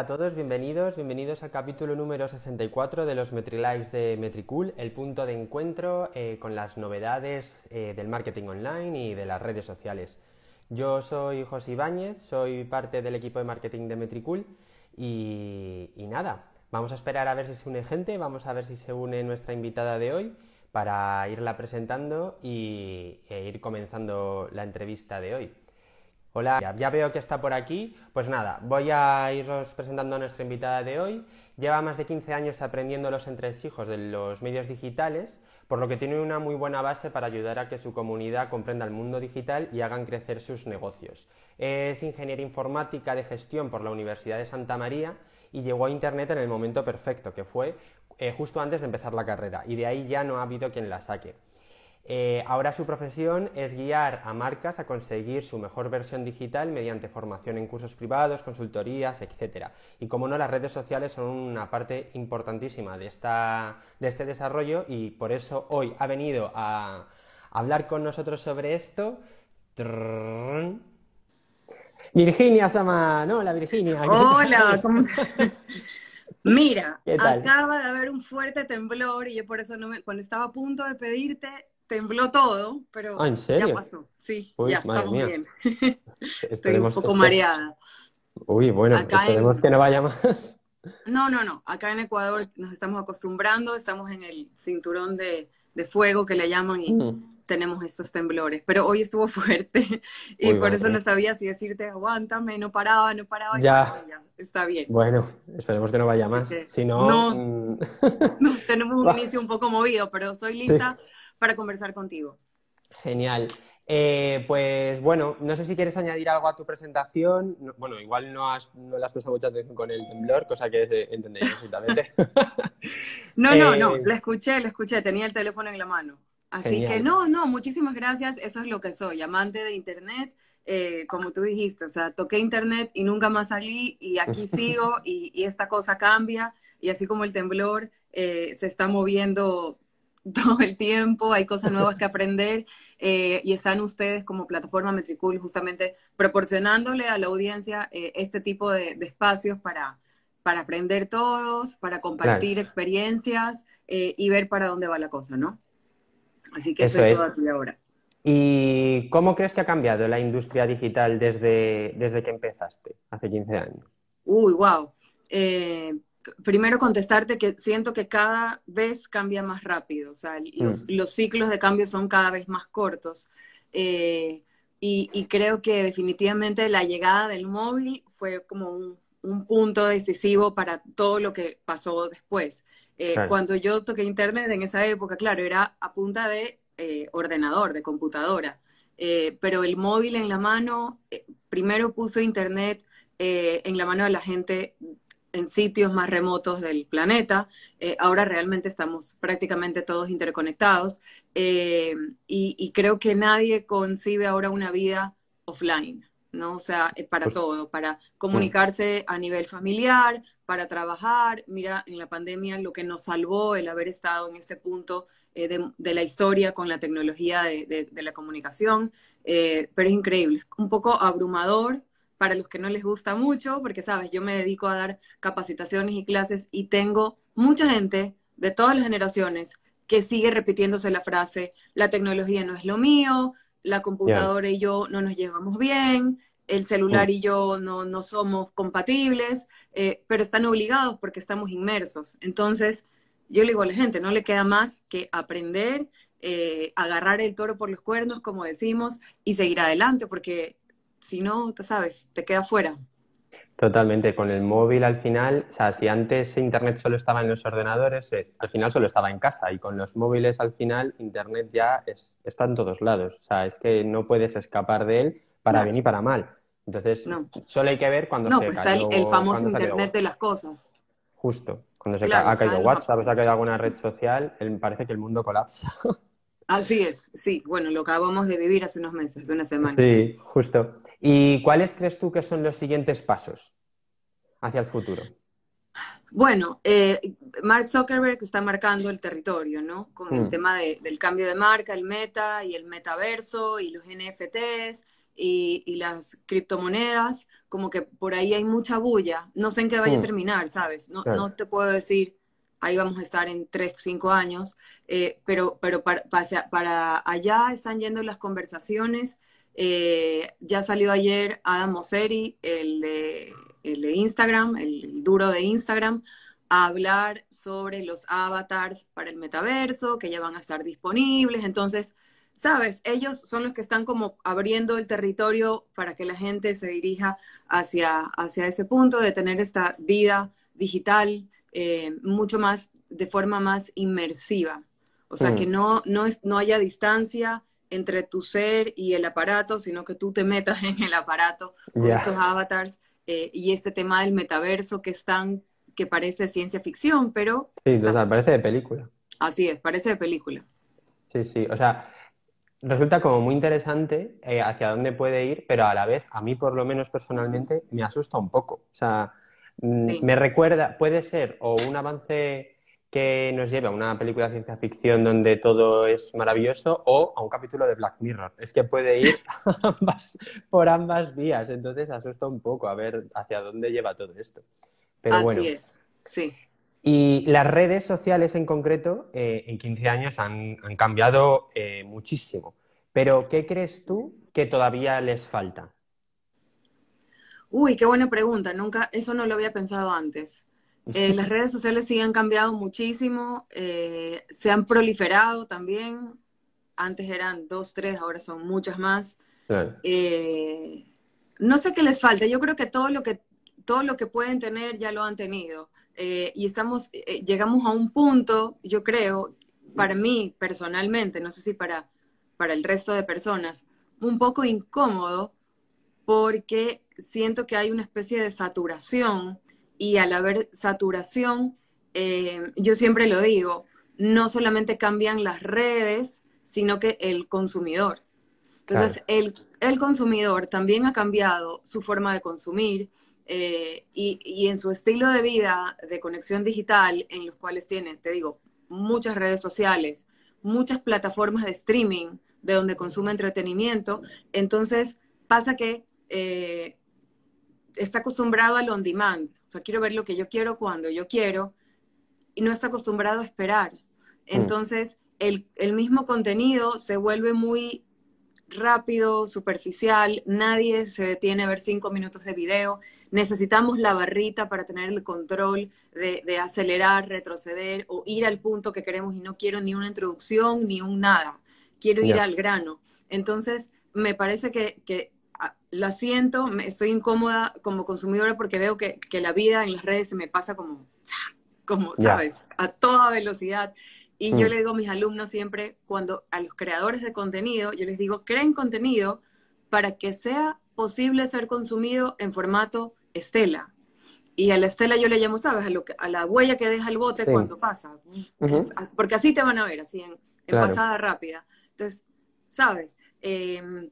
a todos, bienvenidos, bienvenidos al capítulo número 64 de los MetriLives de Metricool, el punto de encuentro eh, con las novedades eh, del marketing online y de las redes sociales. Yo soy José Ibáñez, soy parte del equipo de marketing de Metricool y, nada, vamos a esperar a ver si se une gente, vamos a ver si se une nuestra invitada de hoy para irla presentando y, e ir comenzando la entrevista de hoy. Hola, ya veo que está por aquí. Pues nada, voy a iros presentando a nuestra invitada de hoy. Lleva más de 15 años aprendiendo los entresijos de los medios digitales, por lo que tiene una muy buena base para ayudar a que su comunidad comprenda el mundo digital y hagan crecer sus negocios. Es ingeniera informática de gestión por la Universidad de Santa María y llegó a Internet en el momento perfecto, que fue eh, justo antes de empezar la carrera, y de ahí ya no ha habido quien la saque. Eh, ahora su profesión es guiar a marcas a conseguir su mejor versión digital mediante formación en cursos privados, consultorías, etc. Y como no, las redes sociales son una parte importantísima de, de este desarrollo y por eso hoy ha venido a hablar con nosotros sobre esto. Virginia Sama, no, la Virginia. Hola, ¿cómo... Mira, acaba de haber un fuerte temblor y yo por eso cuando estaba a punto de pedirte, tembló todo, pero ah, ya pasó. Sí, ya estamos bien. Estoy un poco mareada. Uy, bueno, esperemos que no vaya más. No, no, no. Acá en Ecuador nos estamos acostumbrando, estamos en el cinturón de, fuego que le llaman y mm. tenemos estos temblores. Pero hoy estuvo fuerte y por eso no sabía si decirte aguántame, no paraba, no paraba. Ya. está bien. Bueno, esperemos que no vaya más. si no, mm. no, tenemos un inicio un poco movido, pero soy lista para conversar contigo. Genial. Eh, pues bueno, no sé si quieres añadir algo a tu presentación. bueno, igual no, has, no le has prestado mucha atención con el temblor, cosa que eh, entendéis perfectamente. no, no, no, eh, la escuché, la escuché, tenía el teléfono en la mano. Así que no, no, muchísimas gracias, eso es lo que soy, amante de Internet, como tú dijiste, o sea, toqué Internet y nunca más salí y aquí sigo y, y esta cosa cambia y así como el temblor se está moviendo todo el tiempo, hay cosas nuevas que aprender eh, y están ustedes como plataforma Metricool justamente proporcionándole a la audiencia eh, este tipo de, espacios para, para aprender todos, para compartir experiencias eh, y ver para dónde va la cosa, ¿no? Así que eso, es ahora. ¿Y cómo crees que ha cambiado la industria digital desde, desde que empezaste, hace 15 años? Uy, wow primero contestarte que siento que cada vez cambia más rápido, o sea, los, mm. ciclos de cambio son cada vez más cortos. Eh, y, creo que definitivamente la llegada del móvil fue como un, punto decisivo para todo lo que pasó después. Eh, cuando yo toqué Internet en esa época, claro, era a punta de eh, ordenador, de computadora, pero el móvil en la mano, primero puso Internet en la mano de la gente en sitios más remotos del planeta. Eh, ahora realmente estamos prácticamente todos interconectados eh, y, creo que nadie concibe ahora una vida offline, ¿no? O sea, eh, para pues, todo, para comunicarse a nivel familiar, para trabajar. Mira, en la pandemia lo que nos salvó el haber estado en este punto de, la historia con la tecnología de, de la comunicación, pero es increíble, un poco abrumador para los que no les gusta mucho, porque sabes, yo me dedico a dar capacitaciones y clases y tengo mucha gente de todas las generaciones que sigue repitiéndose la frase, la tecnología no es lo mío, la computadora y yo no nos llevamos bien, el celular mm. y yo no, no somos compatibles, eh, pero están obligados porque estamos inmersos. Entonces, yo le digo a la gente, no le queda más que aprender, eh, agarrar el toro por los cuernos, como decimos, y seguir adelante, porque si no, tú sabes, te queda fuera. Totalmente, con el móvil al final, o sea, si antes Internet solo estaba en los ordenadores, eh, al final solo estaba en casa y con los móviles al final Internet ya está en todos lados, o sea, es que no puedes escapar de él para bien y para mal. Entonces, solo hay que ver cuando no, se pues está el, famoso Internet de las cosas. Justo, cuando se ha caído WhatsApp o se ha caído alguna red social, parece que el mundo colapsa. Así es, sí, bueno, lo acabamos de vivir hace unos meses, unas semanas. Sí, justo. ¿Y cuáles crees tú que son los siguientes pasos hacia el futuro? Bueno, eh, Mark Zuckerberg está marcando el territorio, ¿no? Con el mm. tema del cambio de marca, el meta y el metaverso y los NFTs. y, las criptomonedas, como que por ahí hay mucha bulla. No sé en qué vaya a mm. terminar, ¿sabes? No, no te puedo decir, ahí vamos a estar en 3, 5 años, eh, pero, pero para, para, allá están yendo las conversaciones. Eh, ya salió ayer Adam Mosseri, el de, el de Instagram, el duro de Instagram, a hablar sobre los avatars para el metaverso, que ya van a estar disponibles. Entonces, sabes, ellos son los que están como abriendo el territorio para que la gente se dirija hacia, hacia ese punto de tener esta vida digital eh, mucho más, de forma más inmersiva. O sea, que mm. no, no, es, no haya distancia entre tu ser y el aparato, sino que tú te metas en el aparato con estos avatars eh, y este tema del metaverso que es tan que parece ciencia ficción, pero... Sí, o sea, parece de película. Así es, parece de película. Sí, sí, o sea, resulta como muy interesante eh, hacia dónde puede ir, pero a la vez, a mí por lo menos personalmente, me asusta un poco. O sea, mm, me recuerda, puede ser o un avance que nos lleve a una película de ciencia ficción donde todo es maravilloso o a un capítulo de Black Mirror. Es que puede ir por ambas vías, entonces asusta un poco a ver hacia dónde lleva todo esto. Así es, sí. Y las redes sociales en concreto eh, en 15 años han, cambiado eh, muchísimo. Pero, ¿qué crees tú que todavía les falta? Uy, qué buena pregunta. Nunca, eso no lo había pensado antes. Eh, las redes sociales sí han cambiado muchísimo, se han proliferado también. Antes eran dos, tres, ahora son muchas más. no sé qué les falta. Yo creo que todo lo que todo lo que pueden tener ya lo han tenido. Eh, y estamos, eh, llegamos a un punto, yo creo, para mí personalmente, no sé si para, para el resto de personas, un poco incómodo porque siento que hay una especie de saturación y al haber saturación, eh, yo siempre lo digo, no solamente cambian las redes, sino que el consumidor. Entonces, el, el consumidor también ha cambiado su forma de consumir, eh, y, en su estilo de vida de conexión digital, en los cuales tienen, te digo, muchas redes sociales, muchas plataformas de streaming de donde consume entretenimiento, entonces pasa que eh, está acostumbrado al on demand, o sea, quiero ver lo que yo quiero cuando yo quiero, y no está acostumbrado a esperar. Mm. Entonces, el, el mismo contenido se vuelve muy rápido, superficial, nadie se detiene a ver cinco minutos de video necesitamos la barrita para tener el control de, acelerar, retroceder o ir al punto que queremos y no quiero ni una introducción ni un nada, quiero ir al grano. Entonces, me parece que, que la siento, me, estoy incómoda como consumidora porque veo que, la vida en las redes se me pasa como, como ¿sabes? A toda velocidad. Y yo mm. le digo a mis alumnos siempre, cuando a los creadores de contenido, yo les digo, creen contenido para que sea posible ser consumido en formato estela. Y a la estela yo le llamo, ¿sabes? A, lo a la huella que deja el bote cuando pasa. Porque así te van a ver, así en, pasada rápida. Entonces, ¿sabes? Em,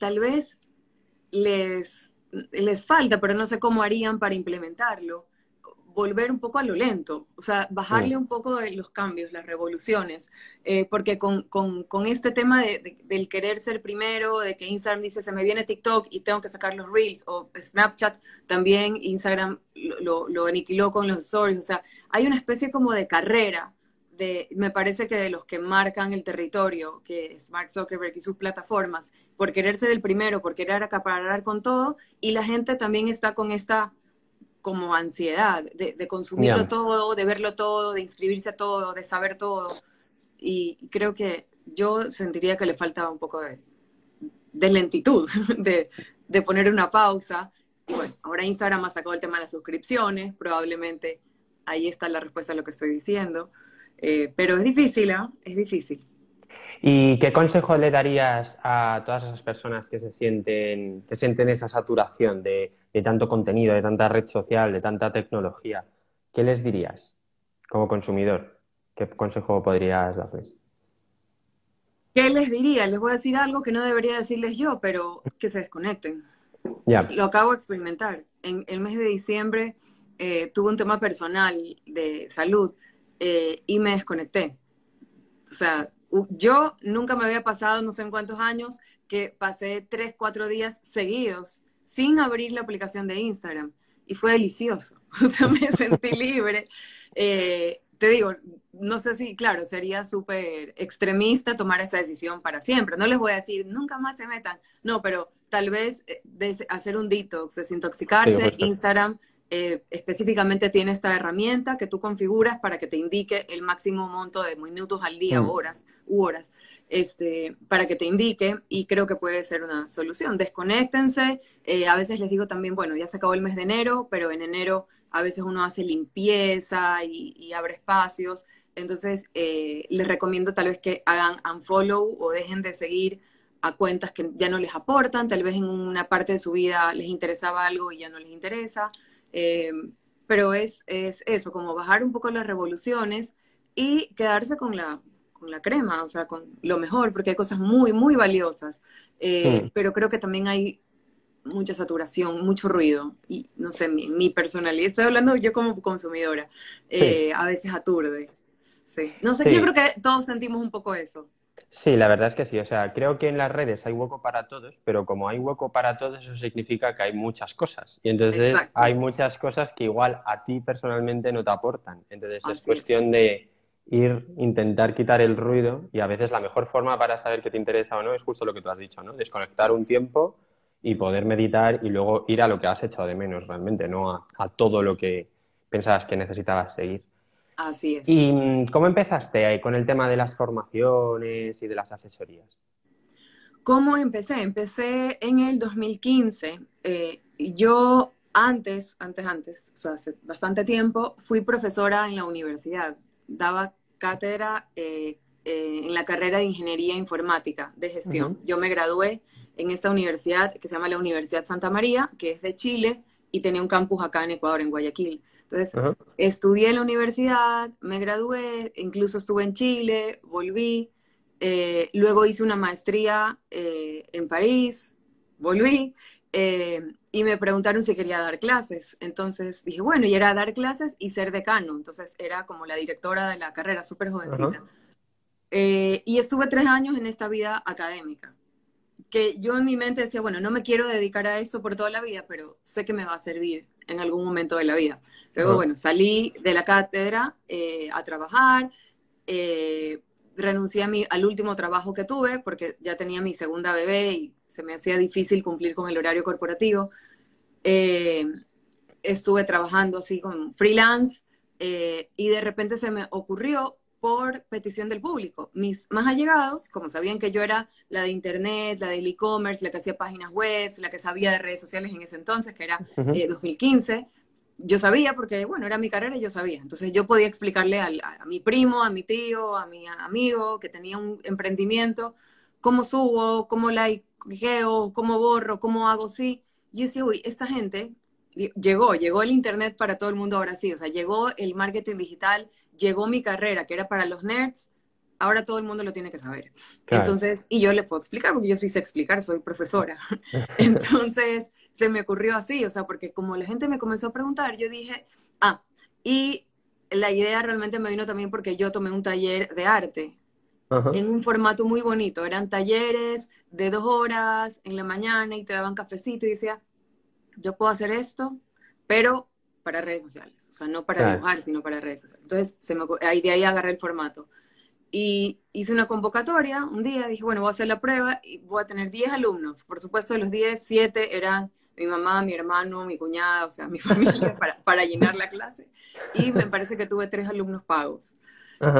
tal vez les, les falta, pero no sé cómo harían para implementarlo. Volver un poco a lo lento, o sea, bajarle un poco de los cambios, las revoluciones, eh, porque con, este tema del querer ser primero, de que Instagram dice se me viene TikTok y tengo que sacar los reels, o Snapchat también, Instagram lo, lo aniquiló con los stories, o sea, hay una especie como de carrera, de, me parece que de los que marcan el territorio, que es Mark Zuckerberg y sus plataformas, por querer ser el primero, por querer acaparar con todo, y la gente también está con esta como ansiedad de, consumirlo todo, de verlo todo, de inscribirse a todo, de saber todo. Y creo que yo sentiría que le faltaba un poco de, lentitud, de, poner una pausa. Y bueno, ahora Instagram ha sacado el tema de las suscripciones, probablemente ahí está la respuesta a lo que estoy diciendo. Eh, pero es difícil, ¿ah? Es difícil. ¿Y qué consejo le darías a todas esas personas que se sienten, que sienten esa saturación de, tanto contenido, de tanta red social, de tanta tecnología? ¿Qué les dirías como consumidor? ¿Qué consejo podrías darles? ¿Qué les diría? Les voy a decir algo que no debería decirles yo, pero que se desconecten. Lo acabo de experimentar. En el mes de diciembre eh, tuve un tema personal de salud eh, y me desconecté. O sea, yo nunca me había pasado no sé en cuántos años que pasé tres, cuatro días seguidos sin abrir la aplicación de Instagram y fue delicioso. O sea, me sentí libre. Eh, te digo, no sé si, claro, sería súper extremista tomar esa decisión para siempre. No les voy a decir, nunca más se metan. No, pero tal vez eh, hacer un detox, desintoxicarse, Instagram eh, específicamente tiene esta herramienta que tú configuras para que te indique el máximo monto de minutos al día, mm. horas, u horas, este, para que te indique y creo que puede ser una solución. Desconéctense, eh, a veces les digo también, bueno, ya se acabó el mes de enero, pero en enero a veces uno hace limpieza y, abre espacios. Entonces, eh, les recomiendo tal vez que hagan unfollow o dejen de seguir a cuentas que ya no les aportan, tal vez en una parte de su vida les interesaba algo y ya no les interesa. Eh, pero es, es, eso, como bajar un poco las revoluciones y quedarse con la, con la crema, o sea, con lo mejor, porque hay cosas muy, muy valiosas. Eh, hmm. Pero creo que también hay mucha saturación, mucho ruido. Y no sé, mi, mi personalidad, estoy hablando yo como consumidora, eh, a veces aturde. Sí. No sé, yo creo que todos sentimos un poco eso. Sí, la verdad es que sí. O sea, creo que en las redes hay hueco para todos, pero como hay hueco para todos, eso significa que hay muchas cosas. Y entonces hay muchas cosas que igual a ti personalmente no te aportan. Entonces es cuestión de ir, intentar quitar el ruido y a veces la mejor forma para saber qué te interesa o no es justo lo que tú has dicho, ¿no? Desconectar un tiempo y poder meditar y luego ir a lo que has echado de menos realmente, no a, todo lo que pensabas que necesitabas seguir. Así es. ¿Y cómo empezaste ahí con el tema de las formaciones y de las asesorías? ¿Cómo empecé? Empecé en el 2015. Eh, yo antes, antes, antes, o sea, hace bastante tiempo, fui profesora en la universidad. Daba cátedra eh, eh, en la carrera de Ingeniería Informática de Gestión. Yo me gradué en esta universidad que se llama la Universidad Santa María, que es de Chile y tenía un campus acá en Ecuador, en Guayaquil. Entonces, estudié en la universidad, me gradué, incluso estuve en Chile, volví, eh, luego hice una maestría eh, en París, volví, eh, y me preguntaron si quería dar clases. Entonces dije, bueno, y era dar clases y ser decano. Entonces era como la directora de la carrera, súper jovencita. y estuve tres años en esta vida académica que yo en mi mente decía, bueno, no me quiero dedicar a esto por toda la vida, pero sé que me va a servir en algún momento de la vida. Luego, bueno, salí de la cátedra eh, a trabajar, eh, renuncié a mi, al último trabajo que tuve porque ya tenía mi segunda bebé y se me hacía difícil cumplir con el horario corporativo. Eh, estuve trabajando así con freelance y de repente se me ocurrió por petición del público. Mis más allegados, como sabían que yo era la de Internet, la del e-commerce, la que hacía páginas web, la que sabía de redes sociales en ese entonces, que era 2015, eh, yo sabía porque, bueno, era mi carrera y yo sabía. Entonces yo podía explicarle a, mi primo, a mi tío, a mi amigo que tenía un emprendimiento, cómo subo, cómo likeo, cómo borro, cómo hago sí. Y yo decía, uy, esta gente llegó, llegó el Internet para todo el mundo ahora sí, o sea, llegó el marketing digital llegó mi carrera, que era para los nerds, ahora todo el mundo lo tiene que saber. Entonces, y yo le puedo explicar, porque yo sí sé explicar, soy profesora. Entonces, se me ocurrió así, o sea, porque como la gente me comenzó a preguntar, yo dije, ah, y la idea realmente me vino también porque yo tomé un taller de arte en un formato muy bonito. Eran talleres de dos horas en la mañana y te daban cafecito y decía, yo puedo hacer esto, pero para redes sociales, o sea, no para dibujar, sino para redes sociales. Entonces, se me, ahí, de ahí agarré el formato. Y hice una convocatoria un día, dije, bueno, voy a hacer la prueba y voy a tener 10 alumnos. Por supuesto, de los 10, 7 eran mi mamá, mi hermano, mi cuñada, o sea, mi familia, para, para, llenar la clase. Y me parece que tuve tres alumnos pagos.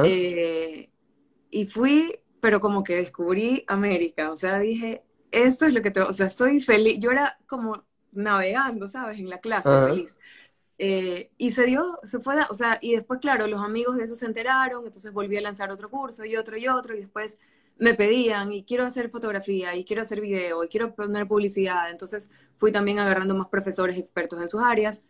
Eh, y fui, pero como que descubrí América, o sea, dije, esto es lo que te, o sea, estoy feliz. Yo era como navegando, ¿sabes? En la clase, feliz. Eh, y se dio, se fue, o sea, y después, claro, los amigos de eso se enteraron, entonces volví a lanzar otro curso y otro y otro, y después me pedían, y quiero hacer fotografía, y quiero hacer video, y quiero poner publicidad, entonces fui también agarrando más profesores expertos en sus áreas,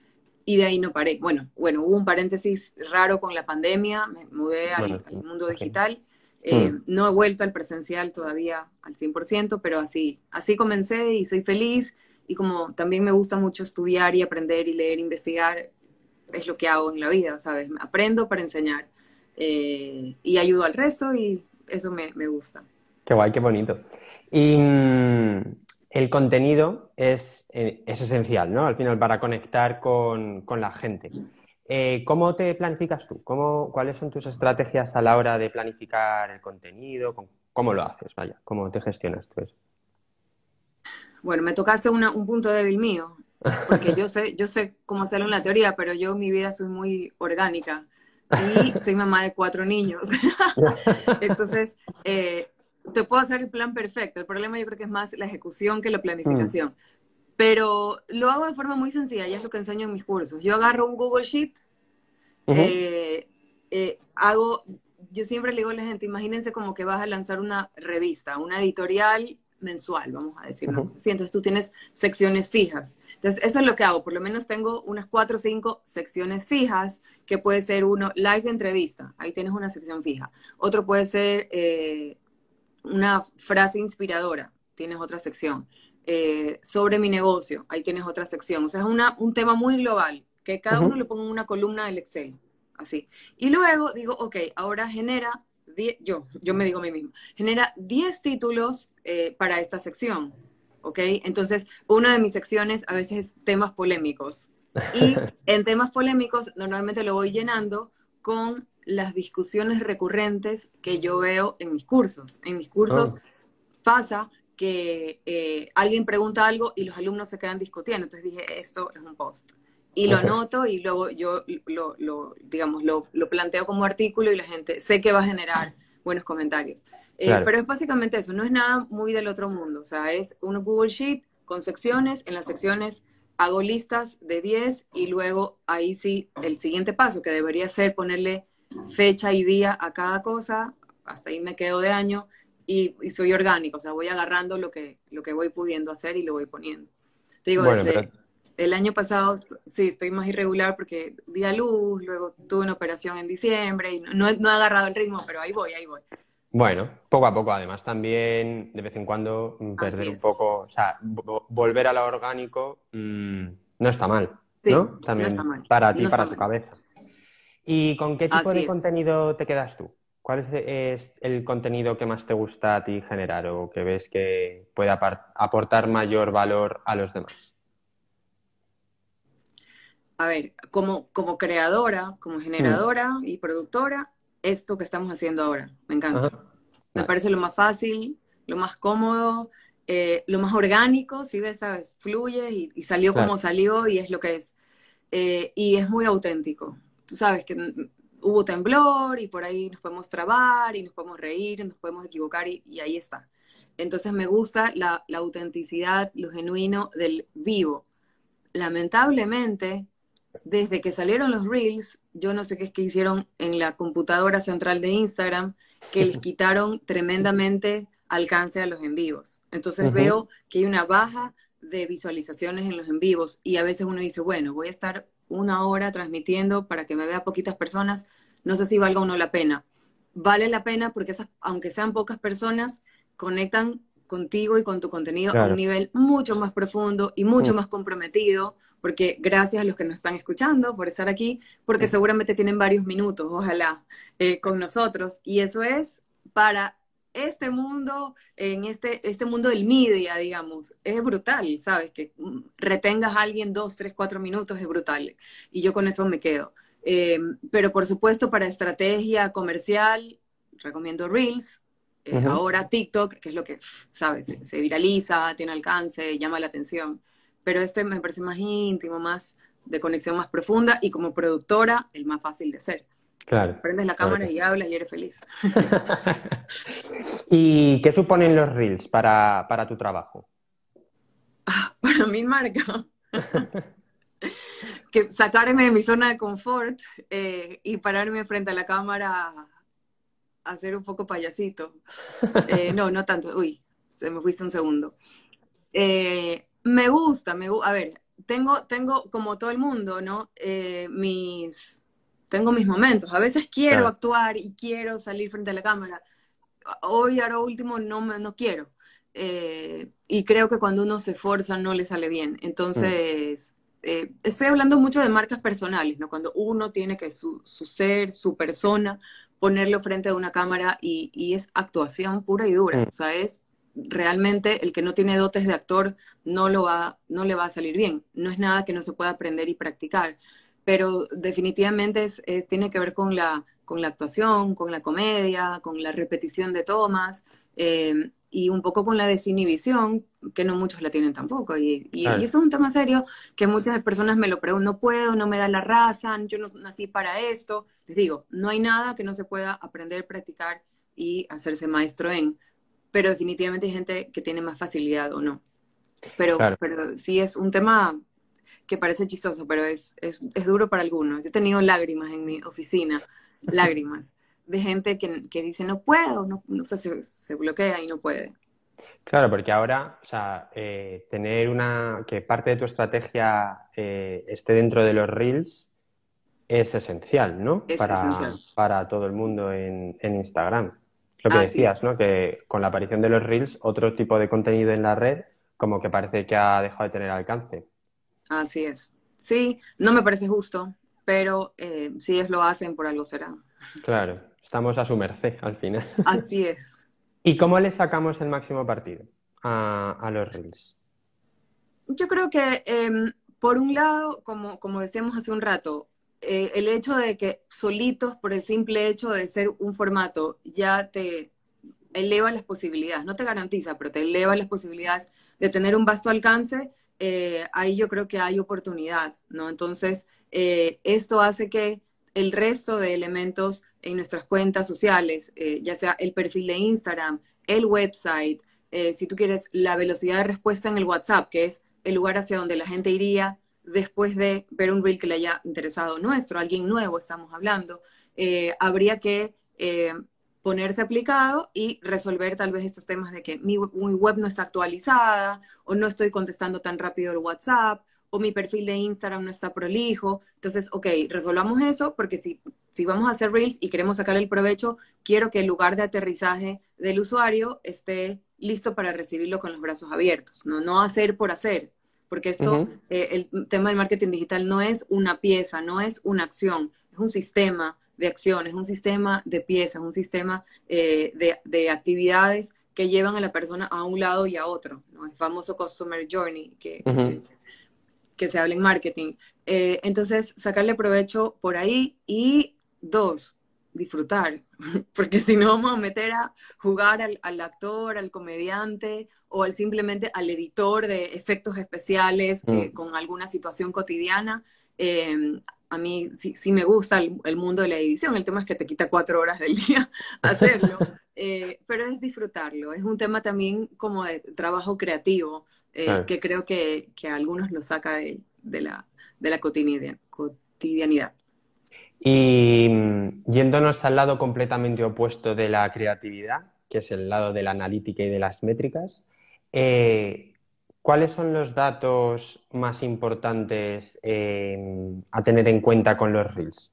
y de ahí no paré. Bueno, bueno, hubo un paréntesis raro con la pandemia, me mudé al, mundo digital, eh, mm. no he vuelto al presencial todavía al 100%, pero así, así comencé y soy feliz y como también me gusta mucho estudiar y aprender y leer, investigar, es lo que hago en la vida, ¿sabes? Aprendo para enseñar eh, y ayudo al resto y eso me, me, gusta. Qué guay, qué bonito. Y mm, el contenido es, eh, es, esencial, ¿no? Al final, para conectar con, la gente. Eh, ¿Cómo te planificas tú? ¿Cómo, ¿Cuáles son tus estrategias a la hora de planificar el contenido? ¿Cómo lo haces? Vaya, ¿cómo te gestionas tú eso? Bueno, me tocaste un punto débil mío, porque yo sé, yo sé cómo hacerlo en la teoría, pero yo en mi vida soy muy orgánica y soy mamá de cuatro niños. Entonces, eh, te puedo hacer el plan perfecto. El problema yo creo que es más la ejecución que la planificación. Mm. Pero lo hago de forma muy sencilla, ya es lo que enseño en mis cursos. Yo agarro un Google Sheet, eh, eh, hago, yo siempre le digo a la gente, imagínense como que vas a lanzar una revista, una editorial mensual, vamos a decirlo. entonces tú tienes secciones fijas. Entonces, eso es lo que hago. Por lo menos tengo unas cuatro o cinco secciones fijas, que puede ser uno, live de entrevista, ahí tienes una sección fija. Otro puede ser eh, una frase inspiradora, tienes otra sección. Eh, sobre mi negocio, ahí tienes otra sección. O sea, es una, un tema muy global, que cada uno le ponga una columna del Excel, así. Y luego digo, ok, ahora genera, yo, yo me digo a mí mismo, genera 10 títulos eh, para esta sección, ¿ok? Entonces, una de mis secciones a veces es temas polémicos. Y en temas polémicos normalmente lo voy llenando con las discusiones recurrentes que yo veo en mis cursos. En mis cursos oh. pasa que eh, alguien pregunta algo y los alumnos se quedan discutiendo. Entonces dije, esto es un post. Y lo anoto y luego yo lo, digamos, lo, planteo como artículo y la gente sé que va a generar buenos comentarios. Eh, pero es básicamente eso, no es nada muy del otro mundo. O sea, es un Google Sheet con secciones. En las secciones hago listas de 10 y luego ahí sí, el siguiente paso que debería ser ponerle fecha y día a cada cosa, hasta ahí me quedo de año y, soy orgánico, o sea, voy agarrando lo que, lo que voy pudiendo hacer y lo voy poniendo. Te digo, desde el año pasado sí, estoy más irregular porque di a luz, luego tuve una operación en diciembre y no, he agarrado el ritmo, pero ahí voy, ahí voy. Bueno, poco a poco, además también de vez en cuando mm, perder un poco, o sea, volver a lo orgánico mm, no está mal, ¿no? También para ti, para tu cabeza. ¿Y con qué tipo de contenido te quedas tú? ¿Cuál es, el contenido que más te gusta a ti generar o que ves que puede aportar mayor valor a los demás? A ver, como, como creadora, como mm. generadora y productora, esto que estamos haciendo ahora, me encanta. Me parece lo más fácil, lo más cómodo, eh, lo más orgánico, si ves, sabes, fluye y, salió como salió y es lo que es. Eh, y es muy auténtico tú sabes que hubo temblor y por ahí nos podemos trabar y nos podemos reír, nos podemos equivocar y, ahí está. Entonces me gusta la, autenticidad, lo genuino del vivo. Lamentablemente, desde que salieron los reels, yo no sé qué es que hicieron en la computadora central de Instagram, que les quitaron tremendamente alcance a los en vivos. Entonces veo que hay una baja de visualizaciones en los en vivos y a veces uno dice, bueno, voy a estar una hora transmitiendo para que me vea poquitas personas, no sé si valga o no la pena. Vale la pena porque esas, aunque sean pocas personas, conectan contigo y con tu contenido a un nivel mucho más profundo y mucho mm. más comprometido, porque gracias a los que nos están escuchando por estar aquí, porque seguramente tienen varios minutos, ojalá, eh, con nosotros. Y eso es para este mundo, en este, este mundo del media, digamos, es brutal, ¿sabes? Que mm, retengas a alguien dos, tres, cuatro minutos es brutal. Y yo con eso me quedo. Eh, pero por supuesto, para estrategia comercial, recomiendo Reels. Eh, ahora TikTok, que es lo que, ¿sabes? Se, se, viraliza, tiene alcance, llama la atención. Pero este me parece más íntimo, más de conexión más profunda y como productora, el más fácil de hacer. Claro. Prendes la cámara y hablas y eres feliz. ¿Y qué suponen los reels para, tu trabajo? Ah, para mi marca. que sacarme de mi zona de confort eh, y pararme frente a la cámara a hacer un poco payasito. Eh, no, no tanto. Uy, se me fuiste un segundo. Eh, me gusta, me a ver, tengo, tengo como todo el mundo, ¿no? mis tengo mis momentos. A veces quiero actuar y quiero salir frente a la cámara. Hoy, ahora último, no, me, no quiero. Eh, y creo que cuando uno se esfuerza no le sale bien. Entonces, eh, estoy hablando mucho de marcas personales, ¿no? Cuando uno tiene que su, ser, su persona, ponerlo frente a una cámara y, es actuación pura y dura. Mm. O sea, es realmente el que no tiene dotes de actor no, lo va, no le va a salir bien. No es nada que no se pueda aprender y practicar, pero definitivamente es, tiene que ver con la, con la actuación, con la comedia, con la repetición de tomas. Eh, y un poco con la desinhibición, que no muchos la tienen tampoco. Y, y, eso es un tema serio que muchas personas me lo preguntan, no puedo, no me da la raza, yo no nací para esto. Les digo, no hay nada que no se pueda aprender, practicar y hacerse maestro en, pero definitivamente hay gente que tiene más facilidad o no. Pero, pero sí es un tema que parece chistoso, pero es, es, es duro para algunos. he tenido lágrimas en mi oficina, lágrimas de gente que, que dice no puedo, no, no se, se, bloquea y no puede. Claro, porque ahora, o sea, eh, tener una, que parte de tu estrategia eh, esté dentro de los reels es esencial, ¿no? Es para, esencial. para todo el mundo en, en Instagram. Lo que decías, ¿no? Que con la aparición de los reels, otro tipo de contenido en la red, como que parece que ha dejado de tener alcance. Así es. Sí, no me parece justo, pero eh, si ellos lo hacen, por algo será. Claro, estamos a su merced al final. Así es. ¿Y cómo le sacamos el máximo partido a, los Reels? Yo creo que, em, por un lado, como, como decíamos hace un rato, eh, el hecho de que solitos, por el simple hecho de ser un formato, ya te eleva las posibilidades, no te garantiza, pero te eleva las posibilidades de tener un vasto alcance, eh, ahí yo creo que hay oportunidad, ¿no? Entonces, eh, esto hace que el resto de elementos en nuestras cuentas sociales, ya sea el perfil de Instagram, el website, si tú quieres, la velocidad de respuesta en el WhatsApp, que es el lugar hacia donde la gente iría después de ver un reel que le haya interesado nuestro, alguien nuevo estamos hablando, eh, habría que ponerse aplicado y resolver tal vez estos temas de que mi, mi web no está actualizada o no estoy contestando tan rápido el WhatsApp o mi perfil de Instagram no está prolijo. Entonces, ok, resolvamos eso porque si, si vamos a hacer Reels y queremos sacar el provecho, quiero que el lugar de aterrizaje del usuario esté listo para recibirlo con los brazos abiertos, no, no hacer por hacer, porque esto, eh, el tema del marketing digital no es una pieza, no es una acción, es un sistema de acciones, un sistema de piezas, un sistema eh, de, de, actividades que llevan a la persona a un lado y a otro, ¿no? El famoso Customer Journey que, que que se hable en marketing. Eh, entonces, sacarle provecho por ahí y dos, disfrutar, porque si no vamos a meter a jugar al, actor, al comediante o al simplemente al editor de efectos especiales eh, mm. con alguna situación cotidiana. Eh, a mí sí, sí me gusta el, mundo de la edición, el tema es que te quita cuatro horas del día hacerlo, pero es disfrutarlo, es un tema también como de trabajo creativo, eh, que creo que, que, a algunos lo saca de, de la, de la cotidianidad. Y mm, yéndonos al lado completamente opuesto de la creatividad, que es el lado de la analítica y de las métricas, eh, ¿cuáles son los datos más importantes a tener en cuenta con los reels?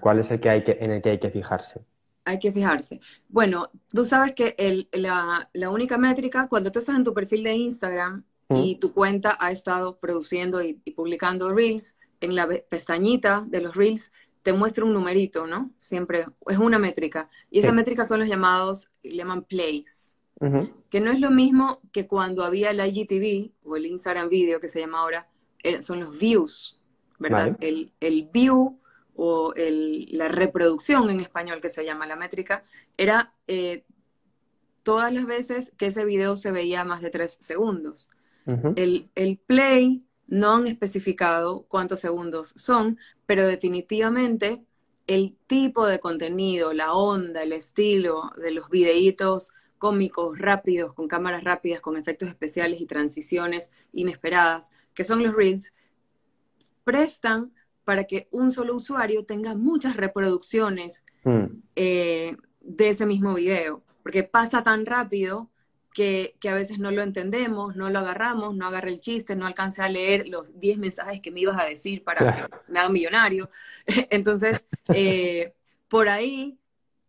¿Cuál es el que hay que, en el que hay que fijarse? hay que fijarse. Bueno, tú sabes que el, la, la, única métrica, cuando tú estás en tu perfil de Instagram y tu cuenta ha estado produciendo y, publicando reels, en la pestañita de los reels te muestra un numerito, ¿no? Siempre es una métrica. Y esa métrica son los llamados, le llaman plays, que no es lo mismo que cuando había el IGTV o el Instagram Video, que se llama ahora, eh, son los views, ¿verdad? El, el view o la reproducción en español que se llama la métrica, era eh, todas las veces que ese video se veía más de tres segundos. el, el, play no han especificado cuántos segundos son, pero definitivamente el tipo de contenido, la onda, el estilo de los videitos cómicos, rápidos, con cámaras rápidas, con efectos especiales y transiciones inesperadas, que son los reels, prestan para que un solo usuario tenga muchas reproducciones mm. eh, de ese mismo video, porque pasa tan rápido que, a veces no lo entendemos, no lo agarramos, no agarré el chiste, no alcancé a leer los 10 mensajes que me ibas a decir para que me haga millonario. Entonces, eh, por ahí,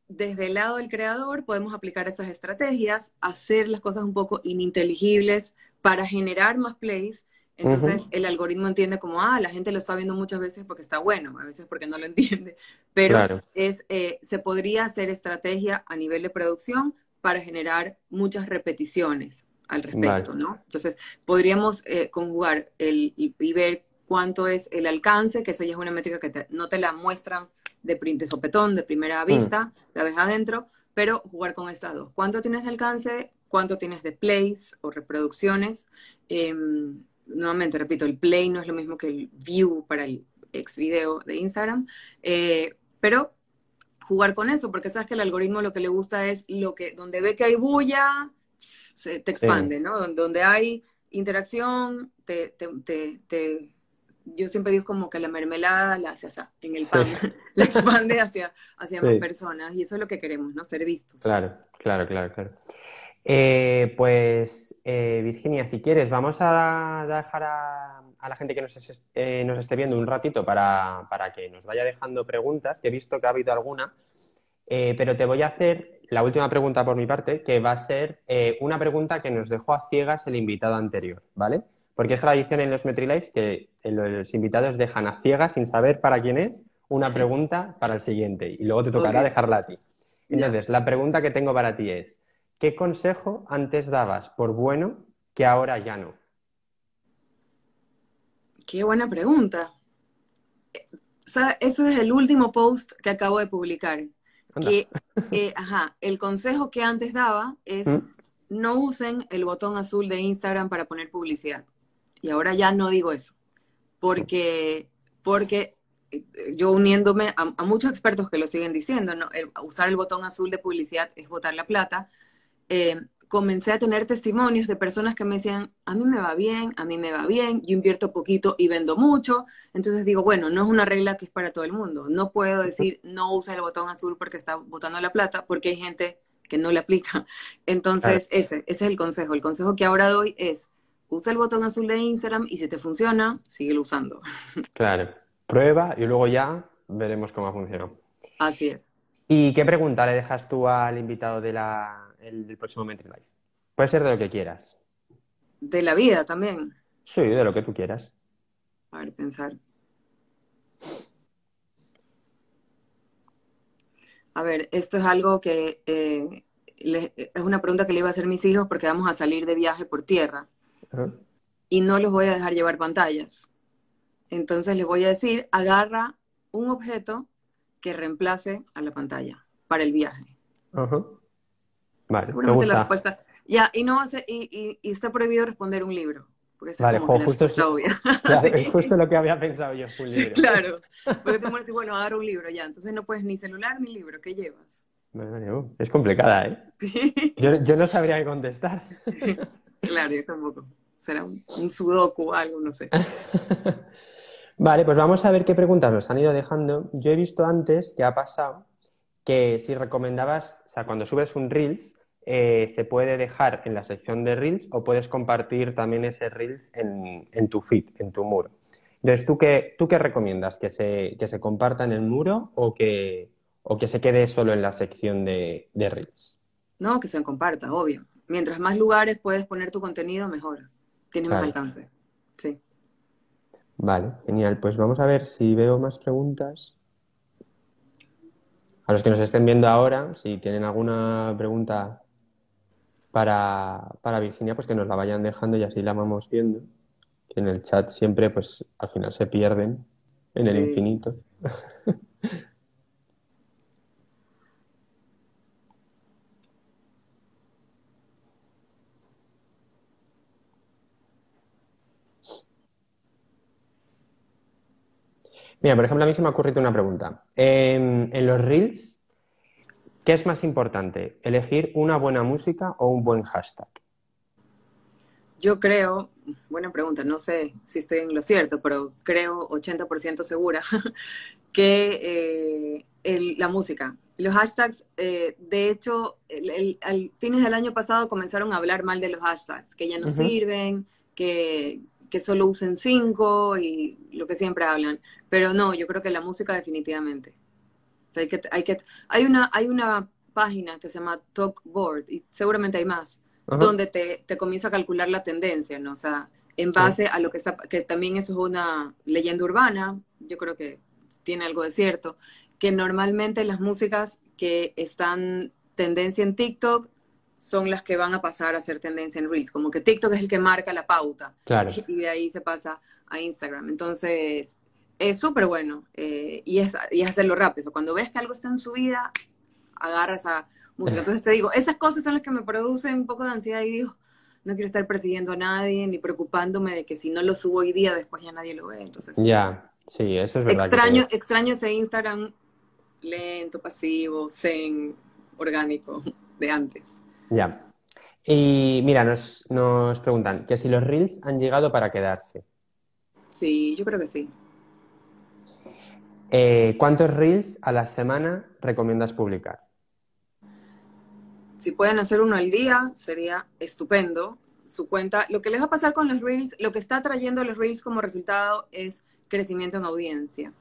desde el lado del creador, podemos aplicar esas estrategias, hacer las cosas un poco ininteligibles para generar más plays entonces el algoritmo entiende como, ah, la gente lo está viendo muchas veces porque está bueno, a veces porque no lo entiende. Pero es, eh, se podría hacer estrategia a nivel de producción para generar muchas repeticiones al respecto, ¿no? Entonces, podríamos eh, conjugar el, y, ver cuánto es el alcance, que esa ya es una métrica que no te la muestran de, de sopetón, de primera mm. vista, la ves adentro, pero jugar con estas dos. ¿Cuánto tienes de alcance? ¿Cuánto tienes de plays o reproducciones? Em, nuevamente, repito, el play no es lo mismo que el view para el ex video de Instagram, eh, pero jugar con eso, porque sabes que el algoritmo lo que le gusta es lo que, donde ve que hay bulla, se, te expande, ¿no? Donde hay interacción, te, yo siempre digo como que la mermelada la hace en el pan, la expande hacia, hacia más personas, y eso es lo que queremos, ¿no? Ser vistos. Claro, claro, claro, claro. Eh, pues, eh, Virginia, si quieres, vamos a dejar a, la gente que nos, eh, nos, esté viendo un ratito para, para, que nos vaya dejando preguntas, que he visto que ha habido alguna, pero te voy a hacer la última pregunta por mi parte, que va a ser una pregunta que nos dejó a ciegas el invitado anterior, ¿vale? Porque es tradición en los MetriLives que los invitados dejan a ciegas, sin saber para quién es, una pregunta para el siguiente, y luego te tocará dejarla a ti. Entonces, la pregunta que tengo para ti es, ¿Qué consejo antes dabas por bueno que ahora ya no? Qué buena pregunta. Eso es el último post que acabo de publicar. Que, eh, ajá, el consejo que antes daba es ¿Mm? no usen el botón azul de Instagram para poner publicidad. Y ahora ya no digo eso. Porque, porque eh, yo uniéndome a, muchos expertos que lo siguen diciendo, ¿no? usar el botón azul de publicidad es botar la plata, eh, comencé a tener testimonios de personas que me decían, a mí me va bien, a mí me va bien, yo invierto poquito y vendo mucho. Entonces digo, bueno, no es una regla que es para todo el mundo. No puedo decir, no usa el botón azul porque está botando la plata, porque hay gente que no le aplica. Entonces, ese, ese es el consejo. El consejo que ahora doy es, usa el botón azul de Instagram y si te funciona, sigue usando. Claro, prueba y luego ya veremos cómo ha funcionado. Así es. ¿Y qué pregunta le dejas tú al invitado de la, el del próximo Mentry Life. Puede ser de lo que quieras. De la vida también. Sí, de lo que tú quieras. A ver, pensar. A ver, esto es algo que eh, es una pregunta que le iba a hacer a mis hijos porque vamos a salir de viaje por tierra. Y no los voy a dejar llevar pantallas. Entonces les voy a decir, agarra un objeto que reemplace a la pantalla para el viaje. Ajá. Vale, me gusta. la respuesta. Ya, y no hace, y, y, está prohibido responder un libro. Vale, justo, es, es justo lo que había pensado yo, un libro. claro, porque tú me decís, bueno, agarra un libro ya, entonces no puedes ni celular ni libro, ¿qué llevas? Bueno, es complicada, ¿eh? Sí. Yo, yo no sabría qué contestar. claro, yo tampoco. Será un, un sudoku o algo, no sé. Vale, pues vamos a ver qué preguntas nos han ido dejando. Yo he visto antes que ha pasado que si recomendabas, o sea, cuando subes un Reels, eh, se puede dejar en la sección de Reels o puedes compartir también ese Reels en, tu feed, en tu muro. Entonces, ¿tú qué, tú qué recomiendas? ¿Que se, ¿Que se comparta en el muro o que, o que se quede solo en la sección de, Reels? No, que se comparta, obvio. Mientras más lugares puedes poner tu contenido, mejor. Tienes más alcance. Sí. Vale, genial. Pues vamos a ver si veo más preguntas. A los que nos estén viendo ahora, si tienen alguna pregunta para, para Virginia, pues que nos la vayan dejando y así la vamos viendo. Que en el chat siempre, pues al final se pierden en el infinito. Mira, por ejemplo, a mí se me ha ocurrido una pregunta. En, los Reels, ¿qué es más importante? ¿Elegir una buena música o un buen hashtag? Yo creo, buena pregunta, no sé si estoy en lo cierto, pero creo 80% segura que eh, la música. Los hashtags, eh, de hecho, al fines del año pasado comenzaron a hablar mal de los hashtags, que ya no sirven, que, que solo usen cinco y lo que siempre hablan. Pero no, yo creo que la música definitivamente. Hay, que, hay, que, hay, una, hay una página que se llama Talkboard, y seguramente hay más, donde te, te, comienza a calcular la tendencia, ¿no? O sea, en base a lo que está, que también eso es una leyenda urbana, yo creo que tiene algo de cierto, que normalmente las músicas que están tendencia en TikTok son las que van a pasar a ser tendencia en Reels. Como que TikTok es el que marca la pauta. Claro. Y de ahí se pasa a Instagram. Entonces, es súper bueno. Eh, y, es, y es hacerlo rápido. Cuando ves que algo está en su vida, agarras a música. Entonces te digo, esas cosas son las que me producen un poco de ansiedad y digo, no quiero estar persiguiendo a nadie ni preocupándome de que si no lo subo hoy día, después ya nadie lo ve. Entonces, ya, sí, eso es verdad. Extraño, extraño ese Instagram lento, pasivo, zen, orgánico de antes. Ya. Y mira, nos, nos preguntan que si los reels han llegado para quedarse. Sí, yo creo que sí. Eh, ¿Cuántos reels a la semana recomiendas publicar? Si pueden hacer uno al día, sería estupendo. Su cuenta, lo que les va a pasar con los reels, lo que está trayendo los reels como resultado es crecimiento en audiencia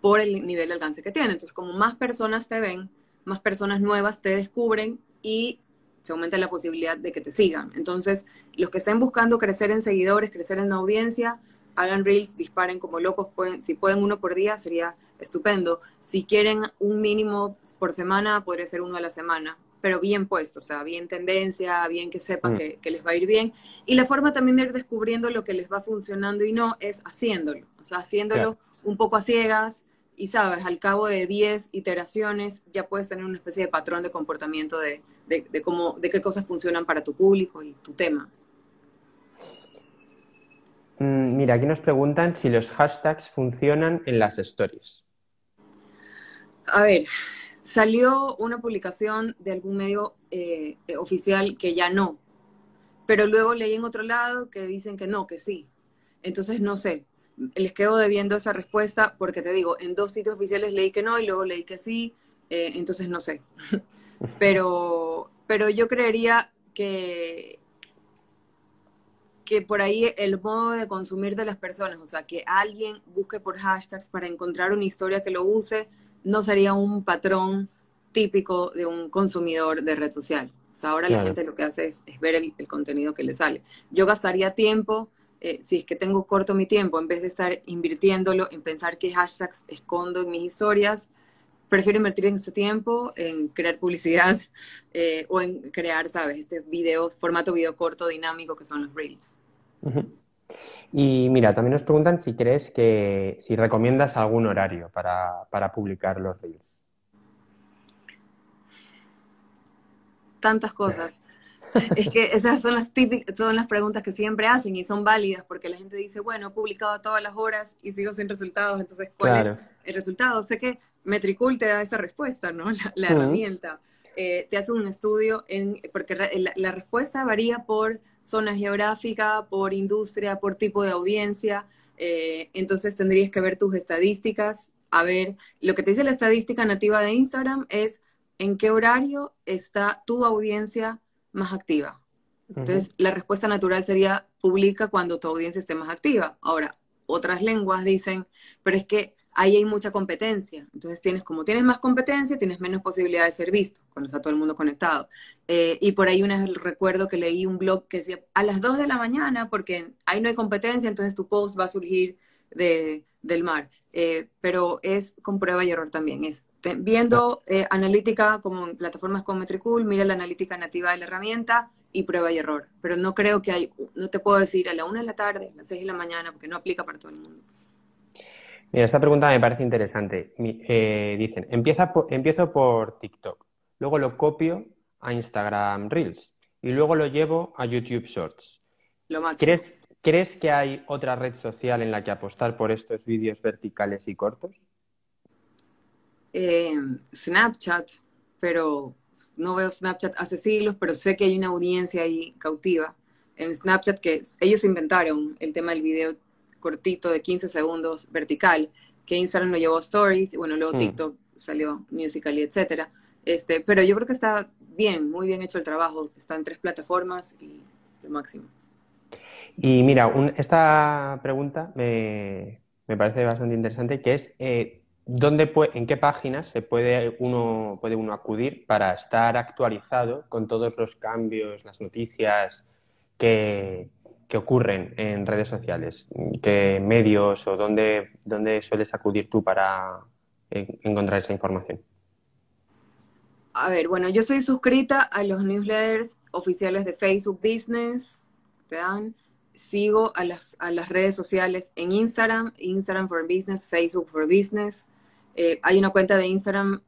por el nivel de alcance que tienen. Entonces, como más personas te ven, más personas nuevas te descubren y se aumenta la posibilidad de que te sigan. Entonces, los que estén buscando crecer en seguidores, crecer en audiencia, hagan reels, disparen como locos, pueden, si pueden uno por día sería estupendo. Si quieren un mínimo por semana, podría ser uno a la semana, pero bien puesto, o sea, bien tendencia, bien que sepan mm. que, les va a ir bien. Y la forma también de ir descubriendo lo que les va funcionando y no es haciéndolo, o sea, haciéndolo un poco a ciegas, y sabes, al cabo de 10 iteraciones ya puedes tener una especie de patrón de comportamiento de, cómo, de qué cosas funcionan para tu público y tu tema. Mm, mira, aquí nos preguntan si los hashtags funcionan en las stories. A ver, salió una publicación de algún medio eh, oficial que ya no, pero luego leí en otro lado que dicen que no, que sí. Entonces no sé, les quedo debiendo esa respuesta porque te digo, en dos sitios oficiales leí que no y luego leí que sí, eh, entonces no sé. pero, pero yo creería que, que por ahí el modo de consumir de las personas, o sea, que alguien busque por hashtags para encontrar una historia que lo use, no sería un patrón típico de un consumidor de red social. O sea, ahora la gente lo que hace es, ver el, el, contenido que le sale. Yo gastaría tiempo eh, si es que tengo corto mi tiempo, en vez de estar invirtiéndolo en pensar qué hashtags escondo en mis historias, prefiero invertir en ese tiempo en crear publicidad eh, o en crear, ¿sabes? Este video, formato video corto dinámico que son los Reels. Y mira, también nos preguntan si crees que, si recomiendas algún horario para, para publicar los Reels. Tantas cosas. Es que esas son las típicas, son las preguntas que siempre hacen y son válidas porque la gente dice, bueno, he publicado a todas las horas y sigo sin resultados, entonces, ¿cuál es el resultado? Sé que Metricool te da esa respuesta, ¿no? La, herramienta. Eh, te hace un estudio, en, porque la, respuesta varía por zona geográfica, por industria, por tipo de audiencia. Eh, entonces tendrías que ver tus estadísticas, a ver, lo que te dice la estadística nativa de Instagram es en qué horario está tu audiencia más activa. Entonces, la respuesta natural sería publica cuando tu audiencia esté más activa. Ahora, otras lenguas dicen, pero es que ahí hay mucha competencia. Entonces, tienes como tienes más competencia, tienes menos posibilidad de ser visto cuando está todo el mundo conectado. Eh, y por ahí una vez recuerdo que leí un blog que decía a las 2 de la mañana, porque ahí no hay competencia, entonces tu post va a surgir de, del mar. Eh, pero es con prueba y error también. Es viendo eh, analítica como en plataformas como Metricool, mira la analítica nativa de la herramienta y prueba y error. Pero no creo que hay, no te puedo decir a la una de la tarde, a las seis de la mañana, porque no aplica para todo el mundo. Mira, esta pregunta me parece interesante. Eh, dicen, empieza empiezo por TikTok, luego lo copio a Instagram Reels y luego lo llevo a YouTube Shorts. Lo máximo. ¿Crees, ¿Crees que hay otra red social en la que apostar por estos vídeos verticales y cortos? Eh, Snapchat, pero no veo Snapchat hace siglos, pero sé que hay una audiencia ahí cautiva en Snapchat que ellos inventaron el tema del video cortito de 15 segundos vertical, que Instagram lo llevó a Stories, y bueno, luego mm. TikTok salió Musical.ly, etcétera. Este, pero yo creo que está bien, muy bien hecho el trabajo, está en tres plataformas y lo máximo. Y mira, esta pregunta me, parece bastante interesante, que es eh, ¿dónde ¿en qué páginas se puede uno, puede uno acudir para estar actualizado con todos los cambios, las noticias que, ocurren en redes sociales? ¿Qué medios o dónde, dónde sueles acudir tú para encontrar esa información? A ver, bueno, yo soy suscrita a los newsletters oficiales de Facebook Business, ¿te dan? Sigo a las, a las redes sociales en Instagram, Instagram for Business, Facebook for Business. Eh, hay una cuenta de Instagram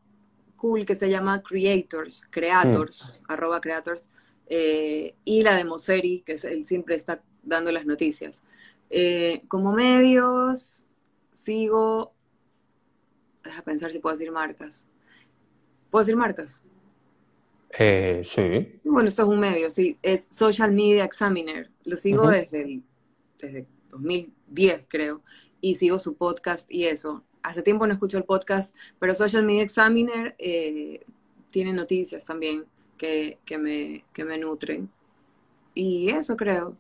cool que se llama Creators, Creators, mm. arroba Creators, eh, y la de Moseri, que él siempre está dando las noticias. Eh, como medios, sigo, deja pensar si puedo decir marcas. ¿Puedo decir marcas? Eh, sí. Bueno, esto es un medio, sí, es Social Media Examiner. Lo sigo desde, desde 2010, creo, y sigo su podcast y eso hace tiempo no escucho el podcast, pero Social Media Examiner eh, tiene noticias también que, me, me nutren. Y eso creo.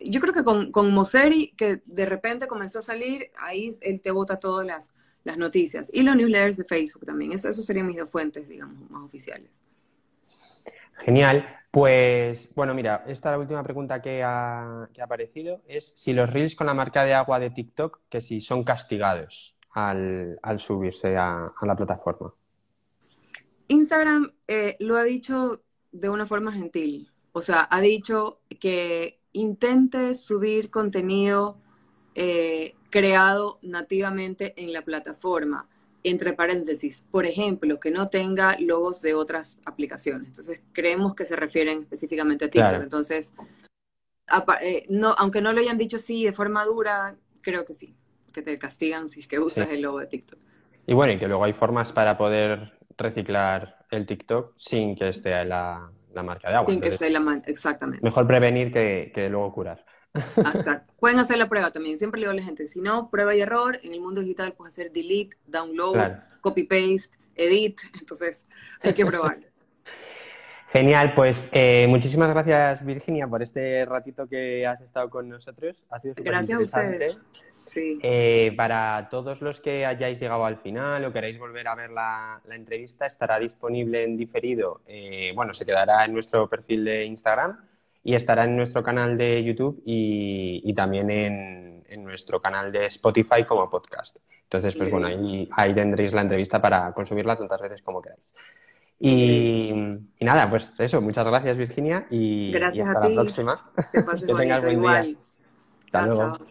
Yo creo que con, con Moseri, que de repente comenzó a salir, ahí él te bota todas las, las noticias. Y los newsletters de Facebook también. Eso, eso serían mis dos fuentes, digamos, más oficiales. Genial. Pues bueno, mira, esta la última pregunta que ha, que ha aparecido es si los reels con la marca de agua de TikTok, que si son castigados al, subirse a, la plataforma? Instagram eh, lo ha dicho de una forma gentil. O sea, ha dicho que intente subir contenido eh, creado nativamente en la plataforma, entre paréntesis, por ejemplo, que no tenga logos de otras aplicaciones. Entonces, creemos que se refieren específicamente a TikTok. Entonces, eh, no, aunque no lo hayan dicho así de forma dura, creo que sí que te castigan si es que usas el logo de TikTok. Y bueno, y que luego hay formas para poder reciclar el TikTok sin que esté la, la marca de agua. Sin que esté la marca, exactamente. Mejor prevenir que, que luego curar. Exacto. Pueden hacer la prueba también. Siempre le digo a la gente, si no, prueba y error. En el mundo digital puedes hacer delete, download, copy paste, edit. Entonces, hay que probar. Genial, pues eh, muchísimas gracias Virginia por este ratito que has estado con nosotros. Ha sido Gracias a ustedes. Eh, para todos los que hayáis llegado al final o queráis volver a ver la, entrevista, estará disponible en diferido. Eh, bueno, se quedará en nuestro perfil de Instagram y estará en nuestro canal de YouTube y, también en, nuestro canal de Spotify como podcast. Entonces, pues bueno, ahí, tendréis la entrevista para consumirla tantas veces como queráis. Y, nada, pues eso, muchas gracias Virginia y, gracias hasta la próxima. Que, tengas buen día. Hasta luego.